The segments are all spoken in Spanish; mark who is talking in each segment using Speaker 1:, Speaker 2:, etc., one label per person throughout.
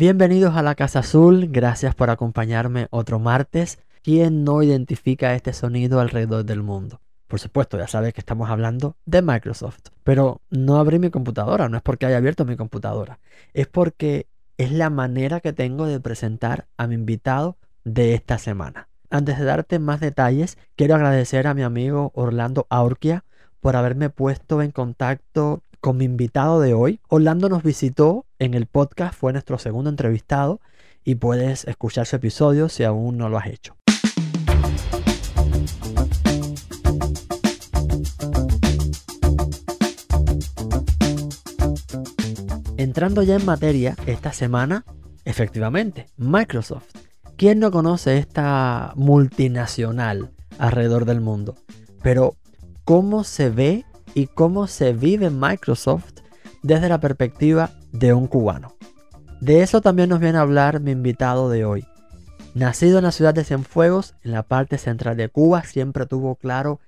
Speaker 1: Bienvenidos a la Casa Azul, gracias por acompañarme otro martes. ¿Quién no identifica este sonido alrededor del mundo? Por supuesto, ya sabes que estamos hablando de Microsoft, pero no abrí mi computadora, no es porque haya abierto mi computadora, es porque es la manera que tengo de presentar a mi invitado de esta semana. Antes de darte más detalles, quiero agradecer a mi amigo Orlando Aurquia por haberme puesto en contacto con mi invitado de hoy. Orlando nos visitó en el podcast, fue nuestro segundo entrevistado y puedes escuchar su episodio si aún no lo has hecho. Entrando ya en materia, esta semana, efectivamente, Microsoft. ¿Quién no conoce esta multinacional alrededor del mundo? Pero, ¿cómo se ve y cómo se vive Microsoft desde la perspectiva de un cubano? De eso también nos viene a hablar mi invitado de hoy. Nacido en la ciudad de Cienfuegos, en la parte central de Cuba, siempre tuvo claro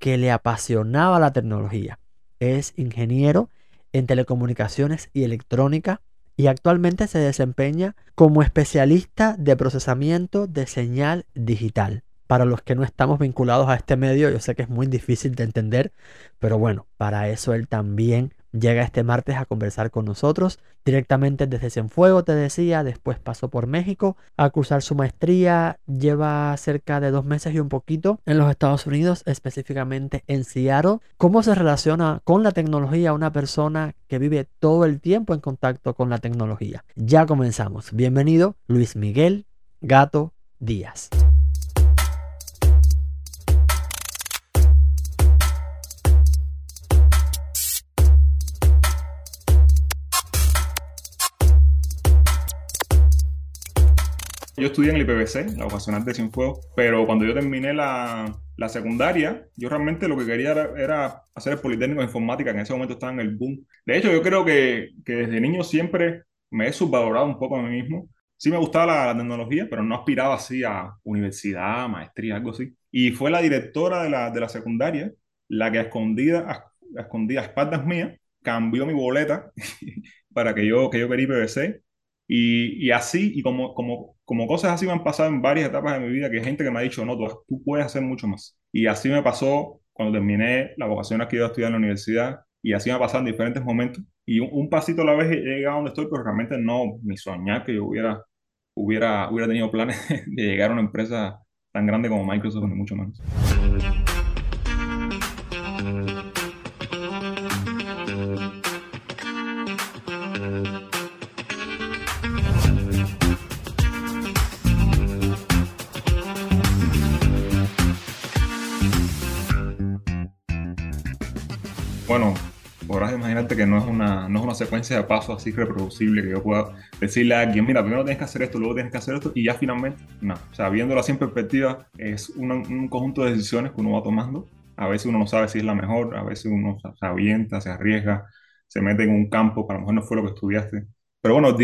Speaker 1: que le apasionaba la tecnología. Es ingeniero en telecomunicaciones y electrónica y actualmente se desempeña como especialista de procesamiento de señal digital. Para los que no estamos vinculados a este medio, yo sé que es muy difícil de entender, pero bueno, para eso él también Llega este martes a conversar con nosotros directamente desde Cienfuego, te decía, después pasó por México a cursar su maestría, lleva cerca de dos meses y un poquito en los Estados Unidos, específicamente en Seattle. ¿Cómo se relaciona con la tecnología una persona que vive todo el tiempo en contacto con la tecnología? Ya comenzamos. Bienvenido, Luis Miguel Gato Díaz.
Speaker 2: Yo estudié en el IPBC, la vocacional de Cienfuegos, pero cuando yo terminé la, la secundaria, yo realmente lo que quería era, hacer el Politécnico de Informática, que en ese momento estaba en el boom. De hecho, yo creo que, que desde niño siempre me he subvalorado un poco a mí mismo. Sí me gustaba la, tecnología, pero no aspiraba así a universidad, maestría, algo así. Y fue la directora de la, de la secundaria la que a escondida, a, escondida a espaldas mías cambió mi boleta para que yo, que yo quería IPBC y, y, así, y como, como, como cosas así me han pasado en varias etapas de mi vida, que hay gente que me ha dicho, no, tú, tú puedes hacer mucho más. Y así me pasó cuando terminé la vocación que iba a estudiar en la universidad, y así me ha pasado en diferentes momentos. Y un, pasito a la vez he llegado a donde estoy, pero realmente no, ni soñar que yo hubiera, hubiera, hubiera tenido planes de llegar a una empresa tan grande como Microsoft, ni mucho menos. Que no es una, no es una secuencia de pasos así reproducible que yo pueda decirle a alguien, mira, primero tienes que hacer esto, luego tienes que hacer esto, y ya finalmente, no. O sea, viéndolo así en perspectiva, es un, conjunto de decisiones que uno va tomando. A veces uno no sabe si es la mejor, a veces uno se avienta, se arriesga, se mete en un campo que a lo mejor no fue lo que estudiaste. Pero bueno,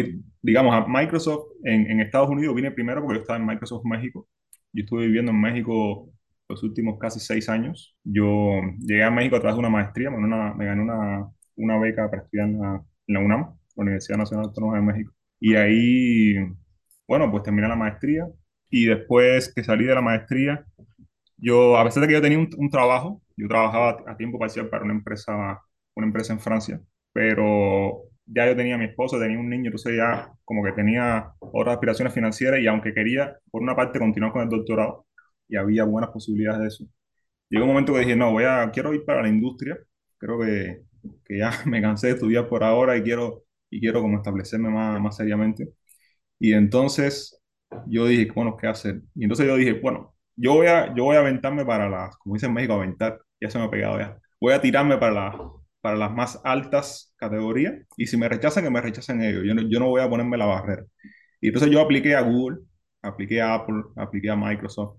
Speaker 2: digamos, a Microsoft en, en Estados Unidos vine primero porque yo estaba en Microsoft México. Yo estuve viviendo en México los últimos casi seis años. Yo llegué a México a través de una maestría, me gané una, una, beca para estudiar en la, UNAM, la Universidad Nacional Autónoma de México. Y ahí, bueno, pues terminé la maestría y después que salí de la maestría, yo, a pesar de que yo tenía un, trabajo, yo trabajaba a tiempo parcial para una empresa, una empresa en Francia, pero ya yo tenía a mi esposa, tenía un niño, entonces ya como que tenía otras aspiraciones financieras y aunque quería, por una parte, continuar con el doctorado, y había buenas posibilidades de eso. Llegó un momento que dije, no, voy a, quiero ir para la industria, creo que, que ya me cansé de estudiar por ahora y quiero, y quiero como establecerme más, más seriamente. Y entonces yo dije, bueno, ¿qué hacer? Y entonces yo dije, bueno, yo voy a, yo voy a aventarme para las, como dicen en México, aventar, ya se me ha pegado ya. Voy a tirarme para, la, para las más altas categorías y si me rechazan, que me rechacen ellos. Yo no, yo no voy a ponerme la barrera. Y entonces yo apliqué a Google, apliqué a Apple, apliqué a Microsoft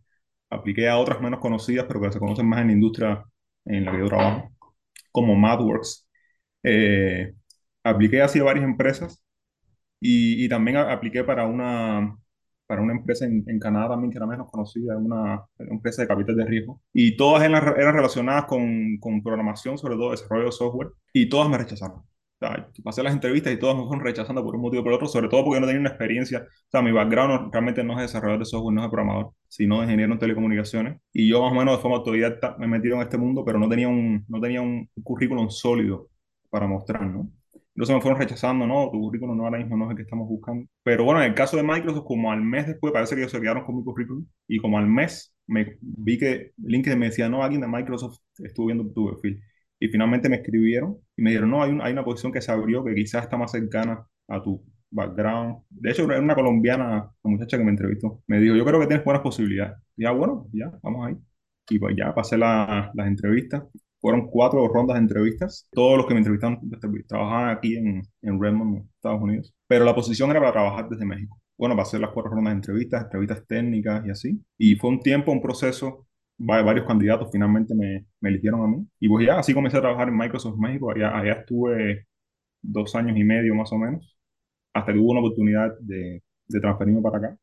Speaker 2: apliqué a otras menos conocidas, pero que se conocen más en la industria en la que yo trabajo, como MathWorks. Eh, apliqué hacia varias empresas y, también apliqué para una, para una empresa en, en, Canadá también que era menos conocida, una, una empresa de capital de riesgo. Y todas eran, eran relacionadas con, con, programación, sobre todo desarrollo de software, y todas me rechazaron. Sea, pasé las entrevistas y todos me fueron rechazando por un motivo o por otro, sobre todo porque no tenía una experiencia. O sea, mi background realmente no es desarrollador de software, no es programador, sino de ingeniero en telecomunicaciones. Y yo más o menos de forma autodidacta me he metido en este mundo, pero no tenía un, no tenía un currículum sólido para mostrar, ¿no? Entonces me fueron rechazando, no, tu currículum no ahora mismo no es el que estamos buscando. Pero bueno, en el caso de Microsoft, como al mes después, parece que ellos se quedaron con mi currículum, y como al mes me vi que LinkedIn me decía, no, alguien de Microsoft estuvo viendo tu perfil. Y finalmente me escribieron y me dijeron, no, hay, un- hay una posición que se abrió que quizás está más cercana a tu background. De hecho, era una colombiana, la muchacha que me entrevistó. Me dijo, yo creo que tienes buenas posibilidades. Y ya, bueno, ya, vamos ahí. Y pues ya pasé la- las entrevistas. Fueron cuatro rondas de entrevistas. Todos los que me entrevistaron este, trabajaban aquí en, en Redmond, Estados Unidos. Pero la posición era para trabajar desde México. Bueno, pasé las cuatro rondas de entrevistas, entrevistas técnicas y así. Y fue un tiempo, un proceso varios candidatos finalmente me, me eligieron a mí. Y pues ya, así comencé a trabajar en Microsoft México. Allá, allá estuve dos años y medio más o menos, hasta que hubo una oportunidad de, de transferirme para acá.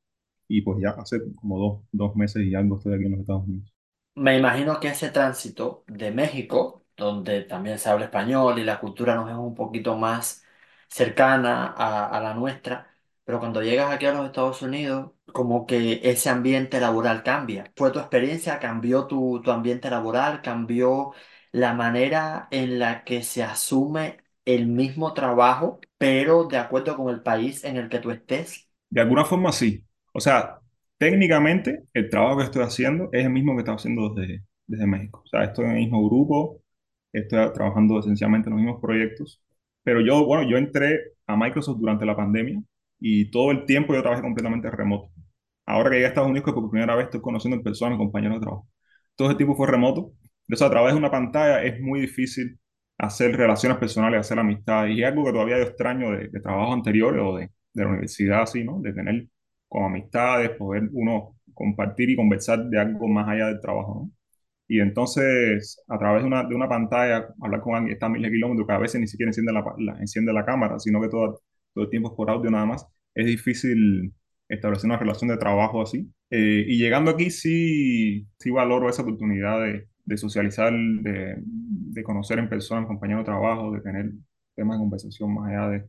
Speaker 2: Y pues ya hace como dos, dos meses y algo estoy aquí en los Estados Unidos.
Speaker 1: Me imagino que ese tránsito de México, donde también se habla español y la cultura nos es un poquito más cercana a, a la nuestra, pero cuando llegas aquí a los Estados Unidos, como que ese ambiente laboral cambia. ¿Fue tu experiencia? ¿Cambió tu, tu ambiente laboral? ¿Cambió la manera en la que se asume el mismo trabajo, pero de acuerdo con el país en el que tú estés?
Speaker 2: De alguna forma sí. O sea, técnicamente el trabajo que estoy haciendo es el mismo que estaba haciendo desde, desde México. O sea, estoy en el mismo grupo, estoy trabajando esencialmente en los mismos proyectos. Pero yo, bueno, yo entré a Microsoft durante la pandemia y todo el tiempo yo trabajé completamente remoto. Ahora que llegué a Estados Unidos, que por primera vez estoy conociendo en persona compañeros de trabajo. Todo ese tiempo fue remoto. Entonces, a través de una pantalla es muy difícil hacer relaciones personales, hacer amistades. Y es algo que todavía yo extraño de, de trabajos anteriores o de, de la universidad, así, ¿no? De tener con amistades, poder uno compartir y conversar de algo más allá del trabajo, ¿no? Y entonces, a través de una, de una pantalla, hablar con alguien está a miles de kilómetros, que a veces ni siquiera enciende la- enciende la cámara, sino que todo, todo el tiempo es por audio nada más, es difícil establecer una relación de trabajo así. Eh, y llegando aquí sí, sí valoro esa oportunidad de, de socializar, de, de conocer en persona compañeros de trabajo, de tener temas de conversación más allá de,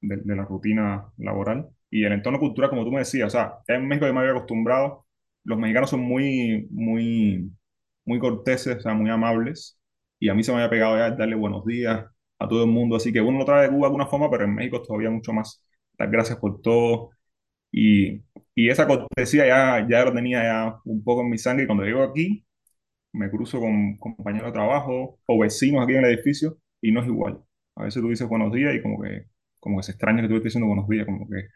Speaker 2: de, de la rutina laboral. Y el entorno cultural, como tú me decías, o sea, en México yo me había acostumbrado, los mexicanos son muy, muy, muy corteses, o sea, muy amables, y a mí se me había pegado ya darle buenos días a todo el mundo, así que uno lo trae de Cuba de alguna forma, pero en México todavía mucho más. Dar gracias por todo, y, y esa cortesía ya, ya lo tenía ya un poco en mi sangre, y cuando llego aquí, me cruzo con compañeros de trabajo o vecinos aquí en el edificio y no es igual. A veces tú dices buenos días y como que, como que se extraña que tú estés diciendo buenos días, como que,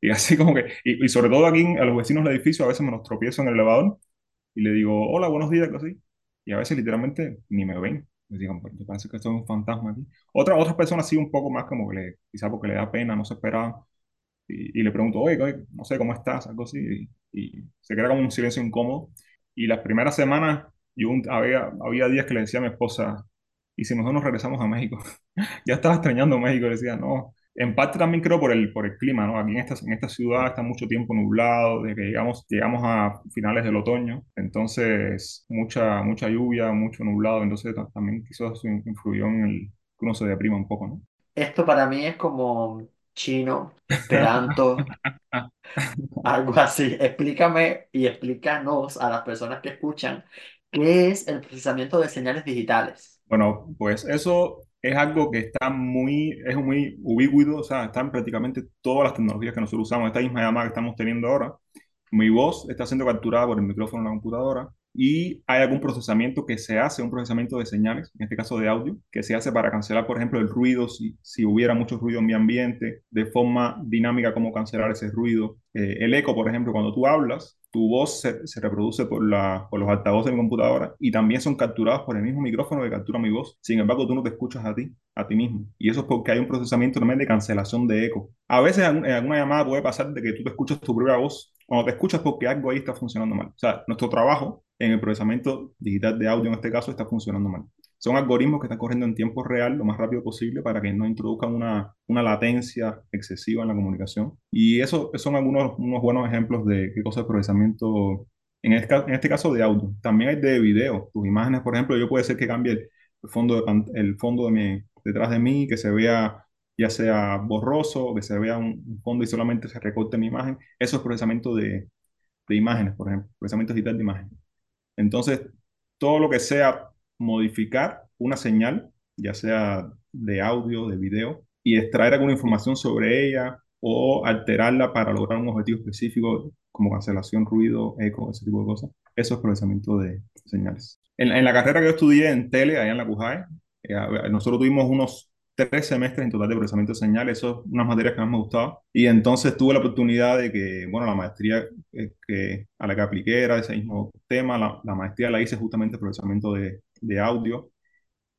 Speaker 2: y así como que, y, y sobre todo aquí a los vecinos del edificio a veces me los tropiezo en el elevador y le digo, hola, buenos días, así, y a veces literalmente ni me ven. Me digo, me parece que esto es un fantasma aquí. Otra, otras personas sí un poco más como que le, quizá porque le da pena, no se esperaban, y, y le pregunto, oye, oye, no sé cómo estás, algo así, y, y se queda como un silencio incómodo. Y las primeras semanas, yo un- había, había días que le decía a mi esposa, y si nosotros nos regresamos a México, ya estaba extrañando México, le decía, no. En parte también creo por el, por el clima, ¿no? Aquí en esta, en esta ciudad está mucho tiempo nublado, desde que llegamos, llegamos a finales del otoño, entonces mucha, mucha lluvia, mucho nublado, entonces ta- también quizás eso influyó en el que uno se deprima un poco, ¿no?
Speaker 1: Esto para mí es como chino, esperanto, algo así. Explícame y explícanos a las personas que escuchan qué es el procesamiento de señales digitales.
Speaker 2: Bueno, pues eso es algo que está muy, es muy o sea, está en prácticamente todas las tecnologías que nosotros usamos. Esta misma llamada que estamos teniendo ahora, mi voz está siendo capturada por el micrófono de la computadora y hay algún procesamiento que se hace, un procesamiento de señales, en este caso de audio, que se hace para cancelar, por ejemplo, el ruido, si, si hubiera mucho ruido en mi ambiente, de forma dinámica, cómo cancelar ese ruido. Eh, el eco, por ejemplo, cuando tú hablas, tu voz se, se reproduce por, la, por los altavoces de mi computadora y también son capturados por el mismo micrófono que captura mi voz. Sin embargo, tú no te escuchas a ti, a ti mismo. Y eso es porque hay un procesamiento también de cancelación de eco. A veces en, alguna llamada puede pasar de que tú te escuchas tu propia voz cuando te escuchas porque algo ahí está funcionando mal. O sea, nuestro trabajo en el procesamiento digital de audio en este caso está funcionando mal. Son algoritmos que están corriendo en tiempo real lo más rápido posible para que no introduzcan una, una latencia excesiva en la comunicación. Y eso, son algunos unos buenos ejemplos de qué cosa es procesamiento, en este, en este caso de audio. También hay de video. Tus imágenes, por ejemplo, yo puede ser que cambie el fondo, de, el fondo de mi, detrás de mí, que se vea ya sea borroso, que se vea un fondo y solamente se recorte mi imagen. Eso es procesamiento de, de imágenes, por ejemplo, procesamiento digital de imágenes. Entonces, todo lo que sea modificar una señal, ya sea de audio, de video, y extraer alguna información sobre ella o alterarla para lograr un objetivo específico, como cancelación, ruido, eco, ese tipo de cosas. Eso es procesamiento de señales. En, en la carrera que yo estudié en tele, allá en la CUJAE, eh, nosotros tuvimos unos tres semestres en total de procesamiento de señales, eso es unas materias que más me gustaba. Y entonces tuve la oportunidad de que, bueno, la maestría eh, que, a la que apliqué era ese mismo tema, la, la maestría la hice justamente en procesamiento de, de audio.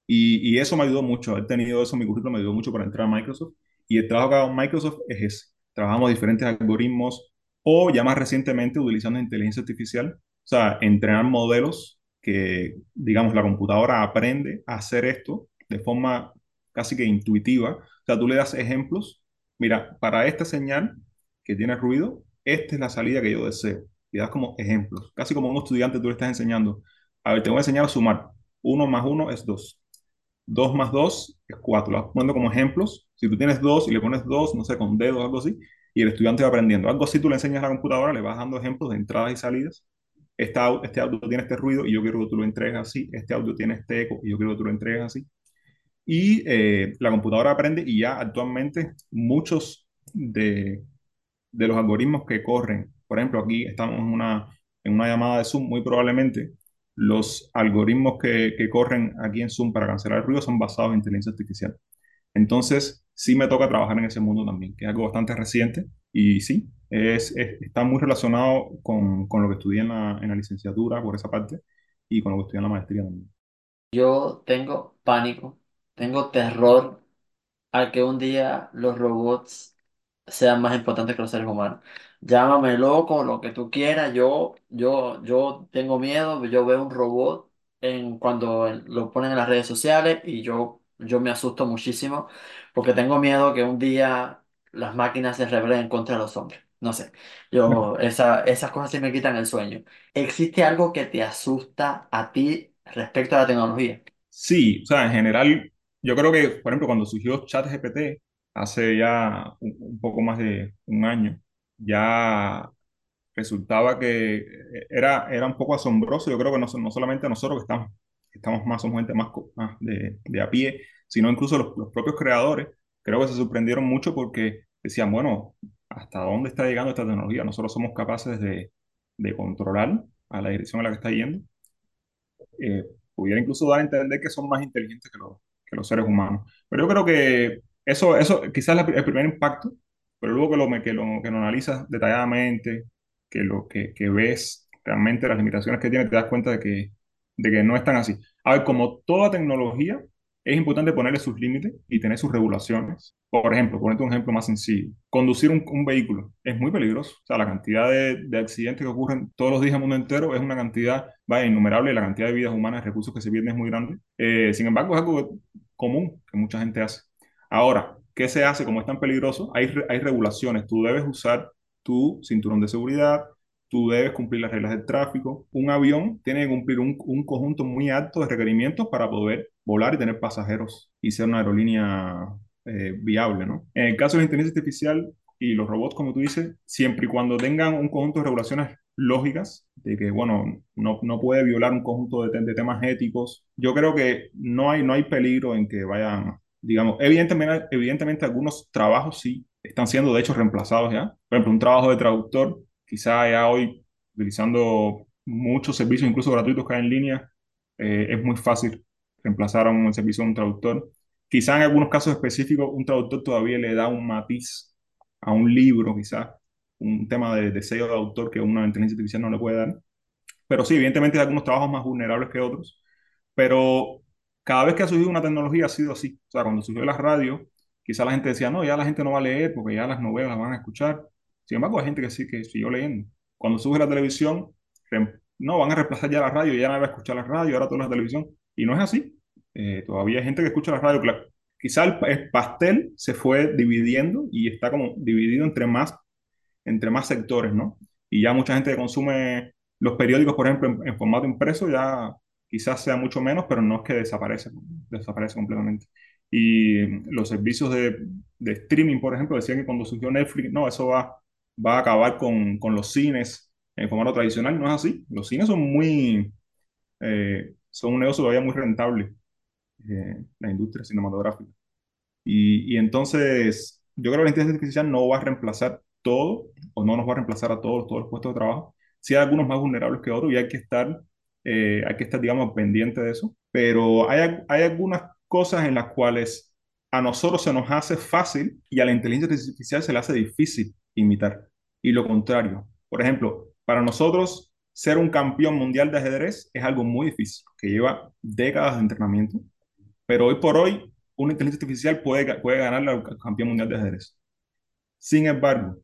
Speaker 2: Y, y, eso me ayudó mucho, haber tenido eso mi currículum me ayudó mucho para entrar a Microsoft. Y el trabajo que hago en Microsoft es ese. Trabajamos diferentes algoritmos o ya más recientemente utilizando inteligencia artificial, o sea, entrenar modelos que, digamos, la computadora aprende a hacer esto de forma casi que intuitiva. O sea, tú le das ejemplos. Mira, para esta señal que tiene ruido, esta es la salida que yo deseo. Y das como ejemplos. Casi como un estudiante tú le estás enseñando. A ver, te voy a enseñar a sumar. Uno más uno es dos. Dos más dos es cuatro. Lo vas poniendo como ejemplos. Si tú tienes dos y le pones dos, no sé, con dedos o algo así, y el estudiante va aprendiendo. Algo así tú le enseñas a la computadora, le vas dando ejemplos de entradas y salidas. Este, este audio tiene este ruido y yo quiero que tú lo entregues así. Este audio tiene este eco y yo quiero que tú lo entregues así y eh, la computadora aprende y ya actualmente muchos de, de, los algoritmos que corren, por ejemplo, aquí estamos en una, en una llamada de Zoom, muy probablemente los algoritmos que, que, corren aquí en Zoom para cancelar el ruido son basados en inteligencia artificial. Entonces, sí me toca trabajar en ese mundo también, que es algo bastante reciente y sí, es, es, está muy relacionado con, con, lo que estudié en la, en la licenciatura por esa parte y con lo que estudié en la maestría también.
Speaker 1: Yo tengo pánico tengo terror a que un día los robots sean más importantes que los seres humanos. Llámame loco, lo que tú quieras. Yo, yo, yo tengo miedo. Yo veo un robot en, cuando lo ponen en las redes sociales y yo, yo me asusto muchísimo porque tengo miedo que un día las máquinas se rebelen contra los hombres. No sé, yo, esa, esas cosas sí me quitan el sueño. ¿Existe algo que te asusta a ti respecto a la tecnología?
Speaker 2: Sí, o sea, en general yo creo que, por ejemplo, cuando surgió ChatGPT hace ya un, un, poco más de un año, ya resultaba que era, era un poco asombroso. Yo creo que no, no solamente nosotros que estamos, estamos más, somos gente más, más de, de, a pie, sino incluso los, los, propios creadores, creo que se sorprendieron mucho porque decían, bueno, ¿hasta dónde está llegando esta tecnología? Nosotros somos capaces de, de controlar a la dirección a la que está yendo. Eh, pudiera incluso dar a entender que son más inteligentes que los, que los seres humanos. Pero yo creo que eso, eso quizás el primer impacto, pero luego que lo, que lo, que lo analizas detalladamente, que lo que, que ves realmente las limitaciones que tiene, te das cuenta de que, de que no están así. A ver, como toda tecnología, es importante ponerle sus límites y tener sus regulaciones. Por ejemplo, ponerte un ejemplo más sencillo. Conducir un, un vehículo es muy peligroso. O sea, la cantidad de, de, accidentes que ocurren todos los días en el mundo entero es una cantidad, vaya, innumerable. La cantidad de vidas humanas, recursos que se pierden es muy grande. Eh, sin embargo, es algo común que mucha gente hace. Ahora, ¿qué se hace como es tan peligroso? Hay, hay regulaciones. Tú debes usar tu cinturón de seguridad, tú debes cumplir las reglas del tráfico. Un avión tiene que cumplir un, un, conjunto muy alto de requerimientos para poder volar y tener pasajeros y ser una aerolínea eh, viable, ¿no? En el caso de la inteligencia artificial y los robots, como tú dices, siempre y cuando tengan un conjunto de regulaciones lógicas, de que, bueno, no, no puede violar un conjunto de, de, temas éticos, yo creo que no hay, no hay peligro en que vayan, digamos, evidentemente, evidentemente algunos trabajos sí están siendo de hecho reemplazados ya. Por ejemplo, un trabajo de traductor quizá ya hoy, utilizando muchos servicios, incluso gratuitos que hay en línea, eh, es muy fácil reemplazar a un servicio de un traductor. Quizá en algunos casos específicos un traductor todavía le da un matiz a un libro, quizá un tema de, de sello de autor que una inteligencia artificial no le puede dar. Pero sí, evidentemente hay algunos trabajos más vulnerables que otros. Pero cada vez que ha surgido una tecnología ha sido así. O sea, cuando surgió la radio, quizá la gente decía, no, ya la gente no va a leer porque ya las novelas las van a escuchar. Sin embargo, hay gente que sí que siguió leyendo. Cuando sube la televisión, no, van a reemplazar ya la radio, ya no va a escuchar la radio, ahora todo es la televisión. Y no es así. Eh, todavía hay gente que escucha la radio. Claro. Quizá el, el, pastel se fue dividiendo y está como dividido entre más, entre más sectores, ¿no? Y ya mucha gente que consume los periódicos, por ejemplo, en formato impreso, ya quizás sea mucho menos, pero no es que desaparece, desaparece completamente. Y los servicios de, de streaming, por ejemplo, decían que cuando surgió Netflix, no, eso va, va a acabar con, con los cines en formato tradicional. No es así. Los cines son muy, eh, son un negocio todavía muy rentable, eh, la industria cinematográfica. Y, y entonces, yo creo que la inteligencia artificial no va a reemplazar todo, o no nos va a reemplazar a todos, todos los puestos de trabajo. Sí hay algunos más vulnerables que otros y hay que estar, eh, hay que estar, digamos, pendiente de eso. Pero hay, hay algunas cosas en las cuales a nosotros se nos hace fácil y a la inteligencia artificial se le hace difícil imitar. Y lo contrario. Por ejemplo, para nosotros ser un campeón mundial de ajedrez es algo muy difícil, que lleva décadas de entrenamiento. Pero hoy por hoy, una inteligencia artificial puede, puede ganarle al campeón mundial de ajedrez. Sin embargo,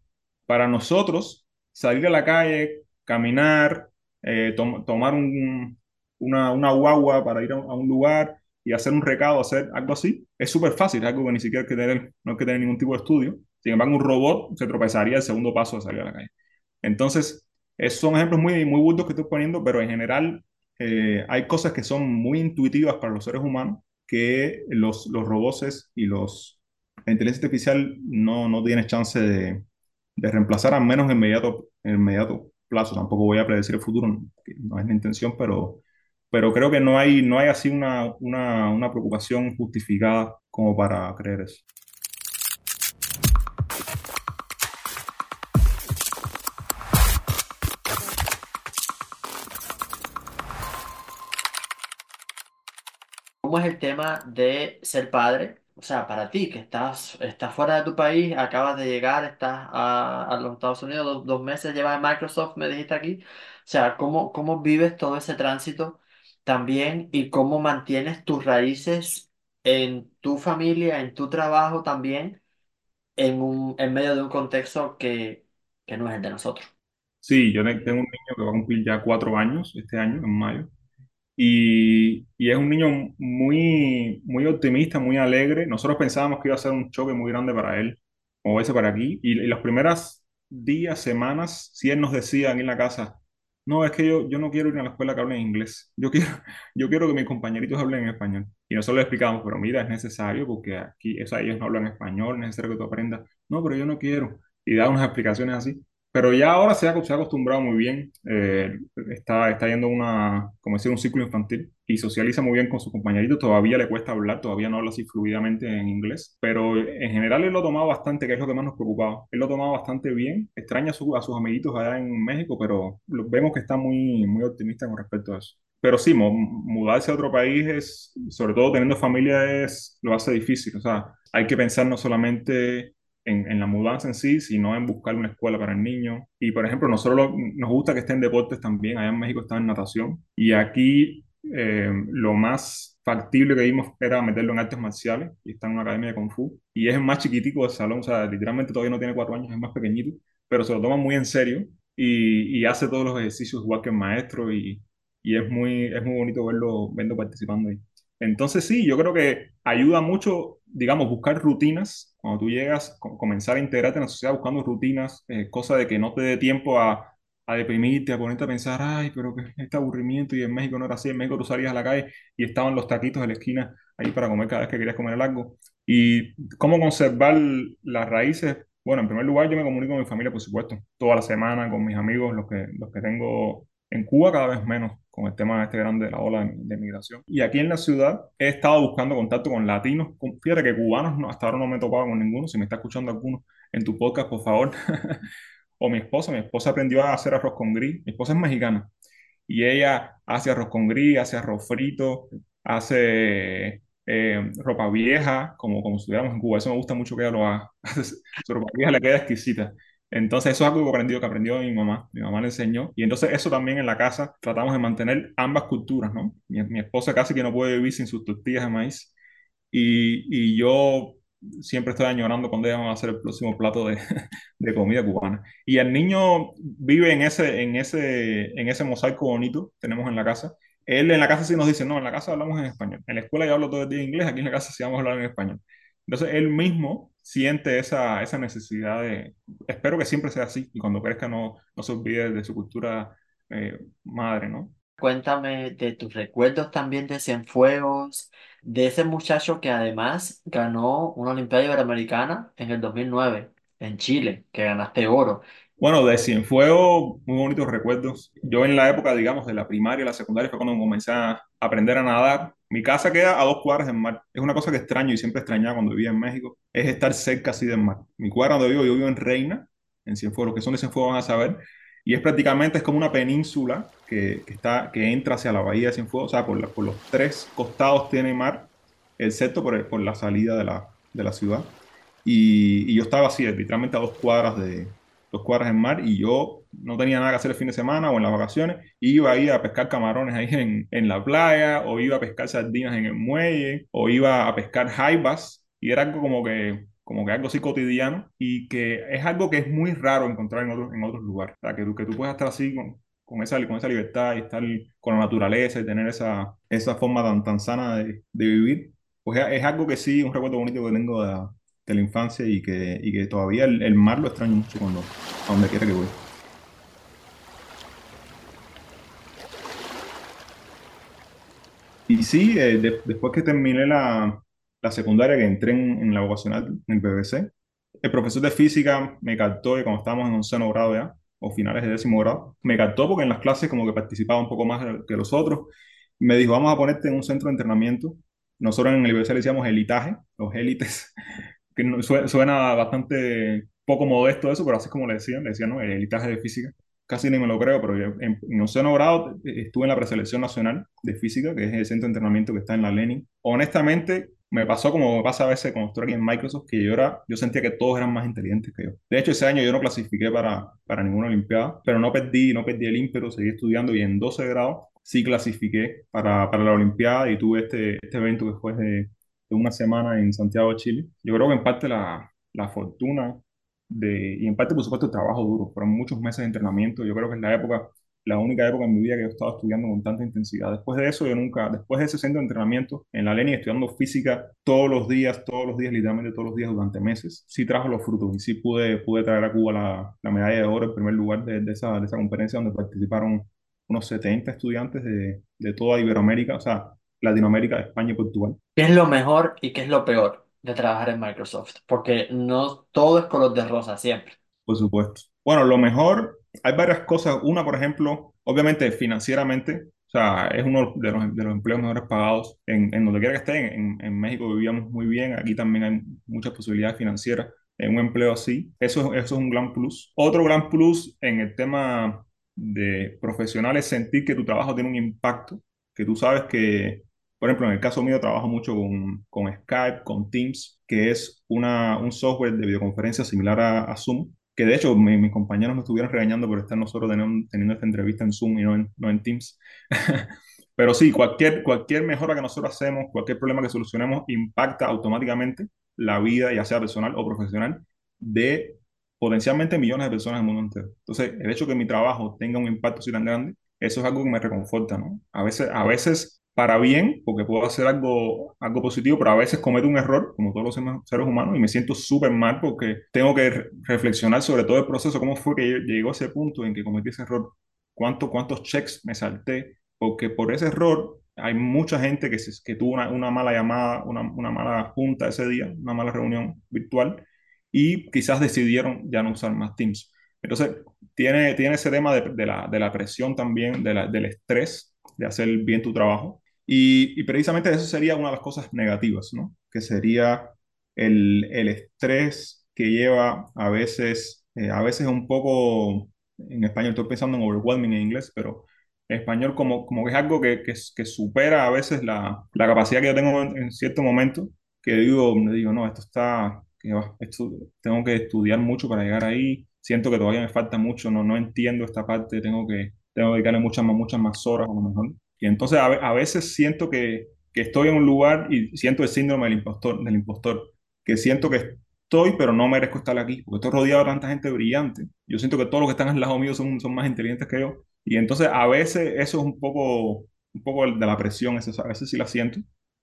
Speaker 2: para nosotros, salir a la calle, caminar, eh, tom tomar un, una, una, guagua para ir a, a, un lugar y hacer un recado, hacer algo así, es súper fácil, es algo que ni siquiera hay que tener, no hay que tener ningún tipo de estudio. Sin embargo, un robot se tropezaría el segundo paso de salir a la calle. Entonces, esos son ejemplos muy, muy burdos que estoy poniendo, pero en general eh, hay cosas que son muy intuitivas para los seres humanos que los, los robots y los, la inteligencia artificial no, no tienen chance de, de reemplazar, al menos en inmediato, en inmediato plazo. Tampoco voy a predecir el futuro, no, es mi intención, pero, pero creo que no hay, no hay así una, una, una preocupación justificada como para creer eso.
Speaker 1: ¿Cómo es el tema de ser padre? O sea, para ti, que estás, estás fuera de tu país, acabas de llegar, estás a, a los Estados Unidos, dos, dos meses llevas en Microsoft, me dijiste aquí. O sea, ¿cómo, cómo vives todo ese tránsito también y cómo mantienes tus raíces en tu familia, en tu trabajo también, en un, en medio de un contexto que, que no es el de nosotros?
Speaker 2: Sí, yo tengo un niño que va a cumplir ya cuatro años este año, en mayo. Y, y, es un niño muy, muy optimista, muy alegre. Nosotros pensábamos que iba a ser un choque muy grande para él, o ese para aquí. Y, y las primeras días, semanas, si él nos decía aquí en la casa, no, es que yo, yo no quiero ir a la escuela que hablen inglés. Yo quiero, yo quiero que mis compañeritos hablen en español. Y nosotros le explicamos, pero mira, es necesario porque aquí, o ellos no hablan español, es necesario que tú aprendas. No, pero yo no quiero. Y da unas explicaciones así. Pero ya ahora se ha, se ha acostumbrado muy bien, eh, está, está yendo una, como decir, un ciclo infantil y socializa muy bien con sus compañeritos. Todavía le cuesta hablar, todavía no habla así fluidamente en inglés, pero en general él lo ha tomado bastante, que es lo que más nos preocupaba. Él lo ha tomado bastante bien, extraña a, su, a sus amiguitos allá en México, pero vemos que está muy, muy optimista con respecto a eso. Pero sí, mudarse a otro país es, sobre todo teniendo familia, es, lo hace difícil. O sea, hay que pensar no solamente en, en, la mudanza en sí, sino en buscar una escuela para el niño. Y por ejemplo, nosotros lo, nos gusta que esté en deportes también. Allá en México está en natación. Y aquí eh, lo más factible que vimos era meterlo en artes marciales. Y está en una academia de Kung Fu. Y es el más chiquitico del salón. O sea, literalmente todavía no tiene cuatro años, es más pequeñito. Pero se lo toma muy en serio. Y, y hace todos los ejercicios igual que el maestro. Y, y es, muy, es muy bonito verlo, verlo participando ahí. Entonces sí, yo creo que ayuda mucho, digamos, buscar rutinas. Cuando tú llegas, comenzar a integrarte en la sociedad buscando rutinas, eh, cosa de que no te dé tiempo a, a, deprimirte, a ponerte a pensar, ay, pero que este aburrimiento y en México no era así, en México tú salías a la calle y estaban los taquitos de la esquina ahí para comer cada vez que querías comer algo. Y cómo conservar las raíces. Bueno, en primer lugar yo me comunico con mi familia, por supuesto, toda la semana, con mis amigos, los que, los que tengo en Cuba cada vez menos con el tema este grande de la ola de, de, migración. Y aquí en la ciudad he estado buscando contacto con latinos. Fíjate que cubanos no, hasta ahora no me he topado con ninguno. Si me está escuchando alguno en tu podcast, por favor. o mi esposa. Mi esposa aprendió a hacer arroz con gris. Mi esposa es mexicana. Y ella hace arroz con gris, hace arroz frito, hace eh, ropa vieja, como, como estuviéramos en Cuba. Eso me gusta mucho que ella lo haga. Su ropa vieja le queda exquisita. Entonces eso es algo que aprendió, que aprendió mi mamá, mi mamá le enseñó. Y entonces eso también en la casa tratamos de mantener ambas culturas, ¿no? Mi, mi esposa casi que no puede vivir sin sus tortillas de maíz. Y, y yo siempre estoy añorando cuando ella va a hacer el próximo plato de, de, comida cubana. Y el niño vive en ese, en, ese, en ese mosaico bonito que tenemos en la casa. Él en la casa sí nos dice, no, en la casa hablamos en español. En la escuela yo hablo todo el día inglés, aquí en la casa sí vamos a hablar en español. Entonces él mismo siente esa, esa necesidad de, espero que siempre sea así y cuando crezca no, no se olvide de su cultura eh, madre, ¿no?
Speaker 1: Cuéntame de tus recuerdos también de Cienfuegos, de ese muchacho que además ganó una Olimpiada Iberoamericana en el 2009 en Chile, que ganaste oro.
Speaker 2: Bueno, de Cienfuegos, muy bonitos recuerdos. Yo en la época, digamos, de la primaria y la secundaria fue cuando comencé a aprender a nadar. Mi casa queda a dos cuadras del mar. Es una cosa que extraño y siempre extrañaba cuando vivía en México, es estar cerca así del mar. Mi cuadra donde vivo, yo vivo en Reina, en Cienfuegos. Los que son de Cienfuegos van a saber. Y es prácticamente, es como una península que, que está, que entra hacia la bahía de Cienfuegos. O sea, por, la- por los tres costados tiene mar, excepto por, el- por la salida de la, de la ciudad. Y, y yo estaba así, literalmente a dos cuadras de dos cuadras en mar y yo no tenía nada que hacer el fin de semana o en las vacaciones, iba a ir a pescar camarones ahí en, en la playa o iba a pescar sardinas en el muelle o iba a pescar jaibas y era algo como que, como que algo así cotidiano y que es algo que es muy raro encontrar en otros, en otros lugares. O sea, que que tú puedas estar así con, con esa, con esa libertad y estar con la naturaleza y tener esa, esa forma tan, tan sana de, de vivir, pues es, es algo que sí, un recuerdo bonito que tengo de, de la infancia y que, y que todavía el, el mar lo extraño mucho cuando, a donde quiera que voy. Y sí, eh, de- después que terminé la, la secundaria, que entré en, la vocacional, en el BBC, el profesor de física me captó y cuando estábamos en onceavo grado ya, o finales de décimo grado, me captó porque en las clases como que participaba un poco más que los otros. Me dijo, vamos a ponerte en un centro de entrenamiento. Nosotros en el BBC le decíamos elitaje, los élites, que suena bastante poco modesto eso, pero así es como le decían, le decían, ¿no? El elitaje de física. Casi ni me lo creo, pero en, en onceavo grado eh, estuve en la preselección nacional de física, que es el centro de entrenamiento que está en la Lenin. Honestamente, me pasó como me pasa a veces cuando estoy aquí en Microsoft, que yo, era, yo sentía que todos eran más inteligentes que yo. De hecho, ese año yo no clasifiqué para, para ninguna Olimpiada, pero no perdí, no perdí el ímpetu, seguí estudiando y en 12 grados sí clasifiqué para, para la Olimpiada y tuve este, este evento fue de, de una semana en Santiago de Chile. Yo creo que en parte la, la fortuna de, y en parte, por supuesto, trabajo duro. Fueron muchos meses de entrenamiento. Yo creo que es la época, la única época en mi vida que yo he estado estudiando con tanta intensidad. Después de eso, yo nunca, después de ese centro de entrenamiento en la Leni, estudiando física todos los días, todos los días, literalmente todos los días durante meses, sí trajo los frutos y sí pude, pude traer a Cuba la, la medalla de oro en primer lugar de, de esa, de esa conferencia donde participaron unos 70 estudiantes de, de toda Iberoamérica, o sea, Latinoamérica, España y Portugal.
Speaker 1: ¿Qué es lo mejor y qué es lo peor de trabajar en Microsoft? Porque no todo es color de rosa siempre.
Speaker 2: Por supuesto. Bueno, lo mejor, hay varias cosas. Una, por ejemplo, obviamente financieramente, o sea, es uno de los, de los empleos mejores pagados en, en donde quiera que estén. En, en México vivíamos muy bien, aquí también hay muchas posibilidades financieras en un empleo así. Eso, eso es un gran plus. Otro gran plus en el tema de profesional es sentir que tu trabajo tiene un impacto, que tú sabes que, por ejemplo, en el caso mío trabajo mucho con, con Skype, con Teams, que es una, un software de videoconferencia similar a, a Zoom que de hecho mi- mis compañeros me estuvieron regañando por estar nosotros teniendo, teniendo esta entrevista en Zoom y no en, no en Teams. Pero sí, cualquier, cualquier mejora que nosotros hacemos, cualquier problema que solucionemos, impacta automáticamente la vida, ya sea personal o profesional, de potencialmente millones de personas en el mundo entero. Entonces, el hecho de que mi trabajo tenga un impacto así tan grande, eso es algo que me reconforta, ¿no? A veces, a veces para bien, porque puedo hacer algo, algo positivo, pero a veces cometo un error, como todos los seres humanos, y me siento súper mal porque tengo que re- reflexionar sobre todo el proceso, cómo fue que llegó a ese punto en que cometí ese error, cuánto, cuántos checks me salté, porque por ese error hay mucha gente que, se- que tuvo una, una mala llamada, una, una mala junta ese día, una mala reunión virtual, y quizás decidieron ya no usar más Teams. Entonces, tiene, tiene ese tema de, de la, de la presión también, de la- del estrés de hacer bien tu trabajo y, y precisamente eso sería una de las cosas negativas, ¿no? Que sería el, el estrés que lleva a veces, eh, a veces un poco, en español estoy pensando en overwhelming en inglés, pero en español como, como que es algo que, que, que supera a veces la, la capacidad que yo tengo en, en cierto momento, que digo, me digo, no, esto está, que va, esto, tengo que estudiar mucho para llegar ahí, siento que todavía me falta mucho, no, no entiendo esta parte, tengo que, tengo que dedicarle muchas más, muchas más horas a lo mejor. Y entonces a, a veces siento que, que estoy en un lugar y siento el síndrome del impostor, del impostor, que siento que estoy, pero no merezco estar aquí, porque estoy rodeado de tanta gente brillante. Yo siento que todos los que están al lado mío son, son más inteligentes que yo. Y entonces a veces eso es un poco, un poco de la presión, eso, a veces sí la siento.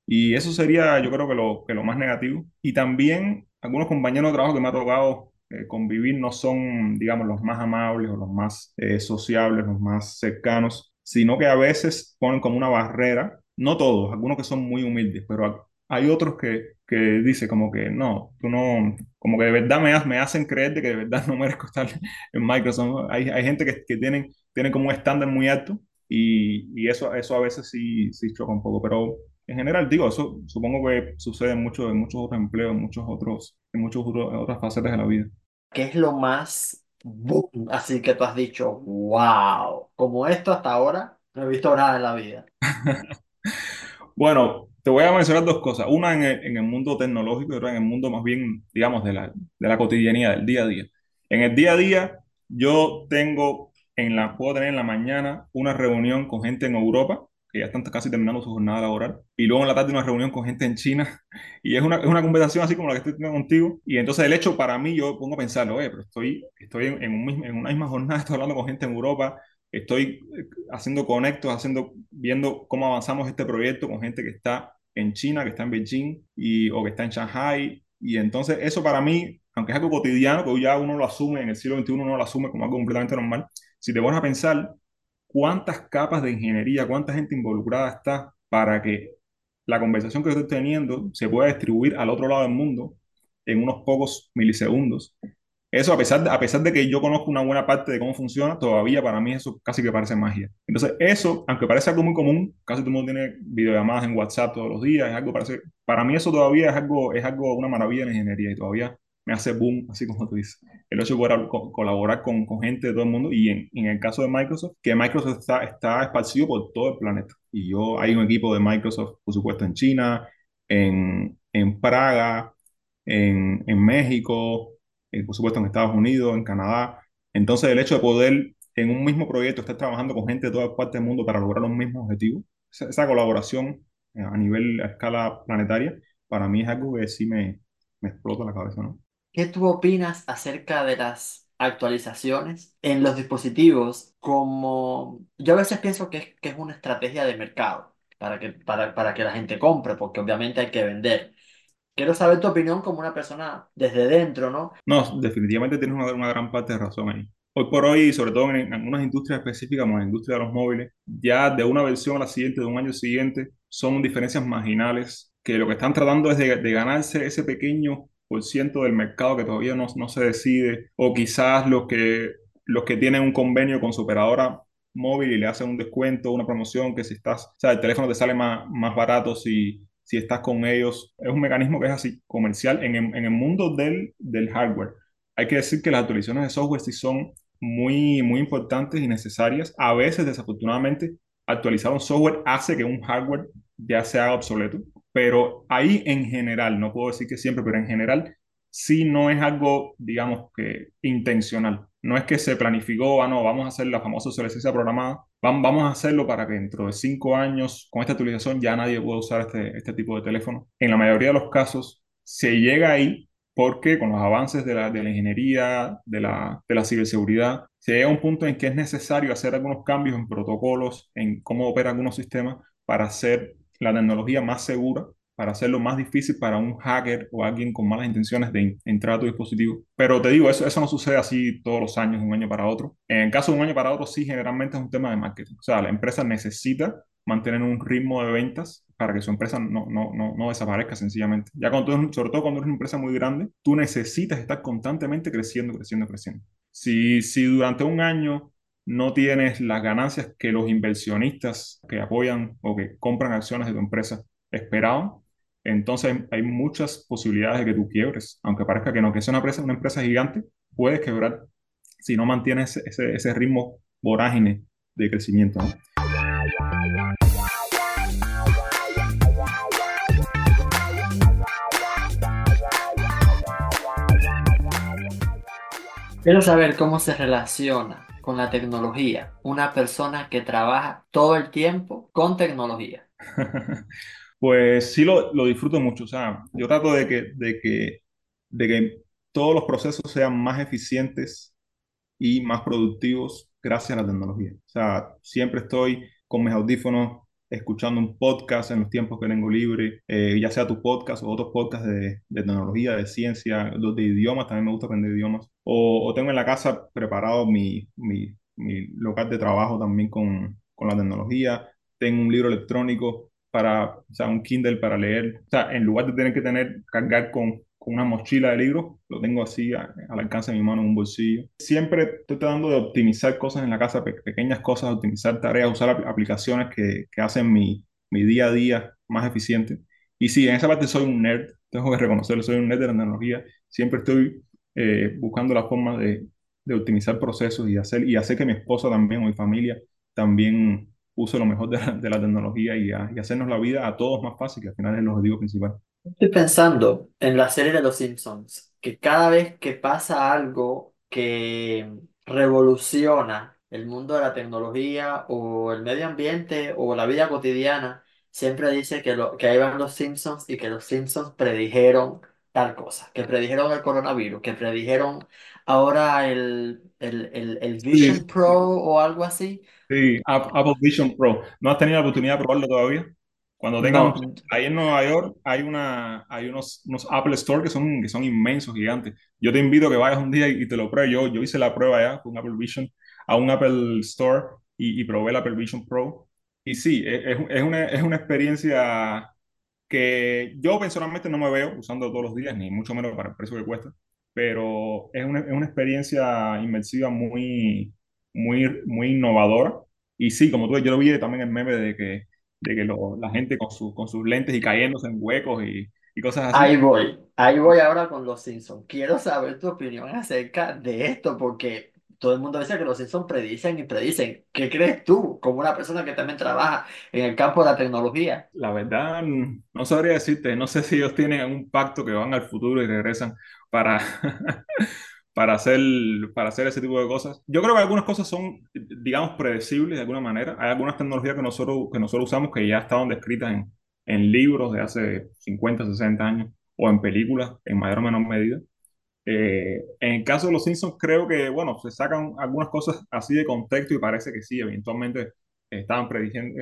Speaker 2: Y eso sería, yo creo que lo, que lo más negativo. Y también algunos compañeros de trabajo que me ha tocado eh, convivir no son, digamos, los más amables o los más eh, sociables, los más cercanos sino que a veces ponen como una barrera, no todos, algunos que son muy humildes, pero hay otros que, que dicen como que no, tú no, como que de verdad me, me hacen creer de que de verdad no merezco estar en Microsoft. Hay, hay gente que, que tienen, tienen como un estándar muy alto y, y, eso, eso a veces sí, sí choca un poco, pero en general, digo, eso supongo que sucede mucho en muchos otros empleos, en muchos otros, en otros, otras facetas de la vida.
Speaker 1: ¿Qué es lo más Así que tú has dicho, wow, como esto hasta ahora no he visto nada en la vida.
Speaker 2: bueno, te voy a mencionar dos cosas. Una en el, en el, mundo tecnológico y otra en el mundo más bien, digamos, de la, de la cotidianidad, del día a día. En el día a día, yo tengo, en la, puedo tener en la mañana una reunión con gente en Europa que ya están casi terminando su jornada laboral, y luego en la tarde una reunión con gente en China, y es una, es una conversación así como la que estoy teniendo contigo, y entonces el hecho para mí, yo pongo a pensar, oye, pero estoy, estoy en, un en una misma jornada, estoy hablando con gente en Europa, estoy eh, haciendo conectos, haciendo, viendo cómo avanzamos este proyecto con gente que está en China, que está en Beijing, y, o que está en Shanghai, y entonces eso para mí, aunque es algo cotidiano, que ya uno lo asume, en el siglo XXI uno lo asume como algo completamente normal, si te pones a pensar, cuántas capas de ingeniería, cuánta gente involucrada está para que la conversación que estoy teniendo se pueda distribuir al otro lado del mundo en unos pocos milisegundos. Eso, a pesar, de, a pesar de que yo conozco una buena parte de cómo funciona, todavía para mí eso casi que parece magia. Entonces, eso, aunque parece algo muy común, casi todo el mundo tiene videollamadas en WhatsApp todos los días, es algo, parece, para mí eso todavía es algo, es algo, una maravilla en ingeniería y todavía me hace boom, así como tú dices. El hecho de poder colaborar con, con, gente de todo el mundo y en, en, el caso de Microsoft, que Microsoft está, está esparcido por todo el planeta. Y yo, hay un equipo de Microsoft, por supuesto, en China, en, en Praga, en, en México, eh, por supuesto en Estados Unidos, en Canadá. Entonces, el hecho de poder en un mismo proyecto estar trabajando con gente de todas partes del mundo para lograr los mismos objetivos, esa, esa colaboración eh, a nivel, a escala planetaria, para mí es algo que sí me, me explota la cabeza, ¿no?
Speaker 1: ¿Qué tú opinas acerca de las actualizaciones en los dispositivos? Como yo a veces pienso que es, que es una estrategia de mercado para que, para, para que la gente compre, porque obviamente hay que vender. Quiero saber tu opinión como una persona desde dentro, ¿no?
Speaker 2: No, definitivamente tienes una, una gran parte de razón ahí. Hoy por hoy, sobre todo en, algunas industrias específicas, como la industria de los móviles, ya de una versión a la siguiente, de un año siguiente, son diferencias marginales que lo que están tratando es de, de ganarse ese pequeño del mercado que todavía no, no se decide, o quizás los que, los que tienen un convenio con su operadora móvil y le hacen un descuento, una promoción, que si estás, o sea, el teléfono te sale más, más barato si, si estás con ellos. Es un mecanismo que es así, comercial, en, en el mundo del, del hardware. Hay que decir que las actualizaciones de software sí son muy, muy importantes y necesarias. A veces, desafortunadamente, actualizar un software hace que un hardware ya sea obsoleto pero ahí en general, no puedo decir que siempre, pero en general sí no es algo, digamos, que intencional. No es que se planificó, ah, no, vamos a hacer la famosa obsolescencia programada, vamos a hacerlo para que dentro de cinco años, con esta actualización, ya nadie pueda usar este, este tipo de teléfono. En la mayoría de los casos, se llega ahí porque con los avances de la, de la ingeniería, de la, de la ciberseguridad, se llega a un punto en que es necesario hacer algunos cambios en protocolos, en cómo opera algunos sistemas para hacer la tecnología más segura para hacerlo más difícil para un hacker o alguien con malas intenciones de entrar a tu dispositivo. Pero te digo, eso, eso no sucede así todos los años, un año para otro. En caso de un año para otro, sí, generalmente es un tema de marketing. O sea, la empresa necesita mantener un ritmo de ventas para que su empresa no, no, no, no desaparezca sencillamente. Ya cuando tú, sobre todo cuando eres una empresa muy grande, tú necesitas estar constantemente creciendo, creciendo, creciendo. Si, si durante un año no tienes las ganancias que los inversionistas que apoyan o que compran acciones de tu empresa esperaban, entonces hay muchas posibilidades de que tú quiebres. Aunque parezca que no, que es una empresa, una empresa gigante, puedes quebrar si no mantienes ese, ese ritmo vorágine de crecimiento.
Speaker 1: Quiero saber cómo se relaciona con la tecnología, una persona que trabaja todo el tiempo con tecnología?
Speaker 2: pues sí lo, lo, disfruto mucho. O sea, yo trato de que, de, que, de que todos los procesos sean más eficientes y más productivos gracias a la tecnología. O sea, siempre estoy con mis audífonos escuchando un podcast en los tiempos que tengo libre, eh, ya sea tu podcast o otros podcasts de, de, tecnología, de ciencia, de idiomas, también me gusta aprender idiomas. O, o tengo en la casa preparado mi, mi, mi, local de trabajo también con, con la tecnología, tengo un libro electrónico para, o sea, un Kindle para leer, o sea, en lugar de tener que tener, cargar con, con una mochila de libros, lo tengo así a- al alcance de mi mano en un bolsillo. Siempre estoy tratando de optimizar cosas en la casa, pe- pequeñas cosas, optimizar tareas, usar apl- aplicaciones que, que hacen mi, mi día a día más eficiente. Y sí, en esa parte soy un nerd, tengo que reconocerlo, soy un nerd de la tecnología. Siempre estoy eh, buscando la forma de, de optimizar procesos y hacer, y hacer que mi esposa también o mi familia también use lo mejor de la, de la tecnología y, a- y hacernos la vida a todos más fácil, que al final es el objetivo principal.
Speaker 1: Estoy pensando en la serie de Los Simpsons, que cada vez que pasa algo que revoluciona el mundo de la tecnología o el medio ambiente o la vida cotidiana, siempre dice que, lo, que ahí van los Simpsons y que los Simpsons predijeron tal cosa, que predijeron el coronavirus, que predijeron ahora el, el, el, el
Speaker 2: Sí,
Speaker 1: Vision Pro o algo así.
Speaker 2: Sí, App- Apple Vision Pro. ¿No has tenido la oportunidad de probarlo todavía? Cuando tengas un...
Speaker 1: No,
Speaker 2: Ahí en Nueva York hay, una, hay unos, unos Apple Store que son, que son inmensos, gigantes. Yo te invito a que vayas un día y, y te lo pruebes. Yo, yo hice la prueba ya con Apple Vision a un Apple Store y, y probé el Apple Vision Pro. Y sí, es, es es una, es una experiencia que yo personalmente no me veo usando todos los días, ni mucho menos para el precio que cuesta, pero es una, es una experiencia inmersiva muy, muy, muy innovadora. Y sí, como tú, yo lo vi también el meme de que, de que lo- la gente con, su- con sus lentes y cayéndose en huecos y, y cosas así.
Speaker 1: Ahí voy, ahí voy ahora con los Simpsons. Quiero saber tu opinión acerca de esto porque todo el mundo dice que los Simpsons predicen y predicen. ¿Qué crees tú como una persona que también trabaja en el campo de la tecnología?
Speaker 2: La verdad, no sabría decirte, no sé si ellos tienen un pacto que van al futuro y regresan para, para hacer, para hacer ese tipo de cosas. Yo creo que algunas cosas son, digamos, predecibles de alguna manera. Hay algunas tecnologías que nosotros, que nosotros usamos que ya estaban descritas en, en libros de hace 50, 60 años o en películas en mayor o menor medida. Eh, en el caso de los Simpsons, creo que, bueno, se sacan algunas cosas así de contexto y parece que sí, eventualmente estaban prediciendo,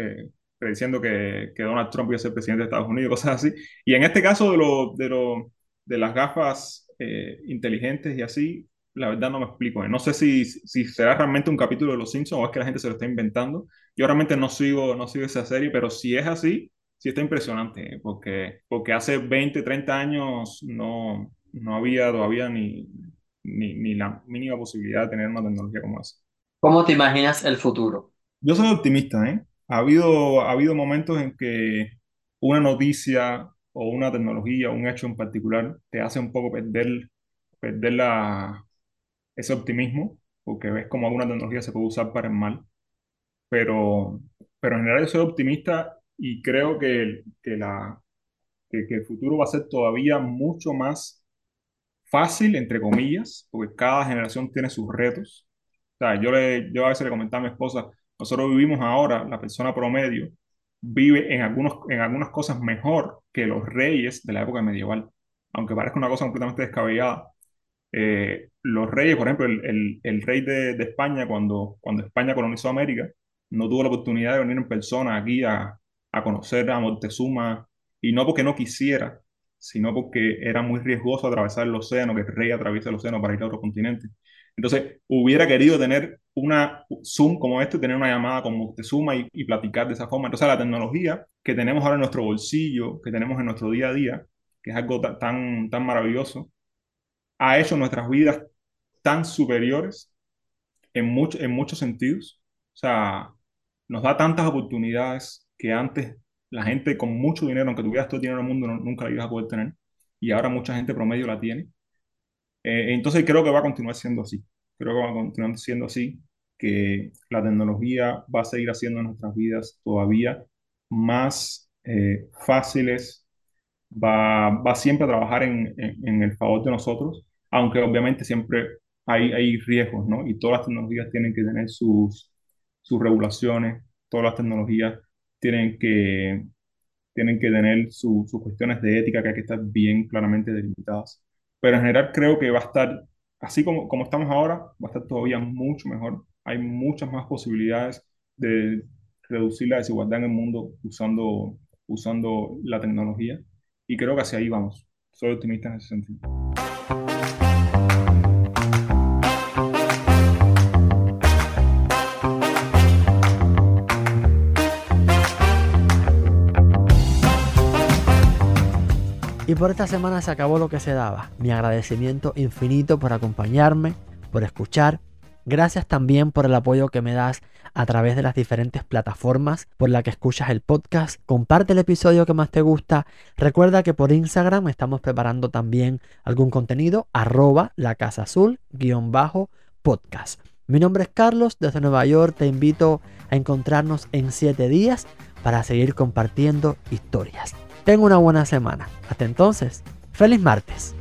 Speaker 2: eh, que, que Donald Trump iba a ser presidente de Estados Unidos, cosas así. Y en este caso de, lo, de, lo, de las gafas eh, inteligentes y así, la verdad no me explico. eh. No sé si, si será realmente un capítulo de los Simpsons o es que la gente se lo está inventando. Yo realmente no sigo, no sigo esa serie, pero si es así, sí está impresionante, eh, porque, porque hace 20, 30 años no no había todavía ni, ni, ni la mínima posibilidad de tener una tecnología como esa.
Speaker 1: ¿Cómo te imaginas el futuro?
Speaker 2: Yo soy optimista, ¿eh? Ha habido, ha habido momentos en que una noticia o una tecnología, un hecho en particular, te hace un poco perder, perder la, ese optimismo, porque ves como alguna tecnología se puede usar para el mal, pero, pero en general yo soy optimista y creo que, que, la, que el futuro va a ser todavía mucho más fácil, entre comillas, porque cada generación tiene sus retos. O sea, yo, le, yo a veces le comentaba a mi esposa, nosotros vivimos ahora, la persona promedio vive en, algunos, en algunas cosas mejor que los reyes de la época medieval, aunque parezca una cosa completamente descabellada. Eh, los reyes, por ejemplo, el, rey de, España, cuando, cuando España colonizó América, no tuvo la oportunidad de venir en persona aquí a, a conocer a Montezuma, y no porque no quisiera, sino porque era muy riesgoso atravesar el océano, que el rey atraviesa el océano para ir a otro continente. Entonces, hubiera querido tener una Zoom como este, tener una llamada con Moctezuma y, y platicar de esa forma. Entonces, la tecnología que tenemos ahora en nuestro bolsillo, que tenemos en nuestro día a día, que es algo ta- tan, tan maravilloso, ha hecho nuestras vidas tan superiores en, mucho- en muchos sentidos. O sea, nos da tantas oportunidades que antes la gente con mucho dinero, aunque tuvieras todo el dinero del mundo, nunca la ibas a poder tener. Y ahora mucha gente promedio la tiene. Eh, entonces creo que va a continuar siendo así. Creo que va a continuar siendo así, que la tecnología va a seguir haciendo nuestras vidas todavía más eh, fáciles, va, va siempre a trabajar en, en- el favor de nosotros, aunque obviamente siempre hay, hay riesgos, ¿no? Y todas las tecnologías tienen que tener sus, sus regulaciones, todas las tecnologías tienen que, tienen que tener su- sus cuestiones de ética que hay que estar bien claramente delimitadas. Pero en general creo que va a estar, así como, como estamos ahora, va a estar todavía mucho mejor. Hay muchas más posibilidades de reducir la desigualdad en el mundo usando, usando la tecnología. Y creo que hacia ahí vamos. Soy optimista en ese sentido.
Speaker 1: Por esta semana se acabó lo que se daba. Mi agradecimiento infinito por acompañarme, por escuchar. Gracias también por el apoyo que me das a través de las diferentes plataformas por las que escuchas el podcast. Comparte el episodio que más te gusta. Recuerda que por Instagram estamos preparando también algún contenido, arroba la casa azul guion bajo podcast. Mi nombre es Carlos, desde Nueva York te invito a encontrarnos en 7 días para seguir compartiendo historias. Tengo una buena semana. Hasta entonces, feliz martes.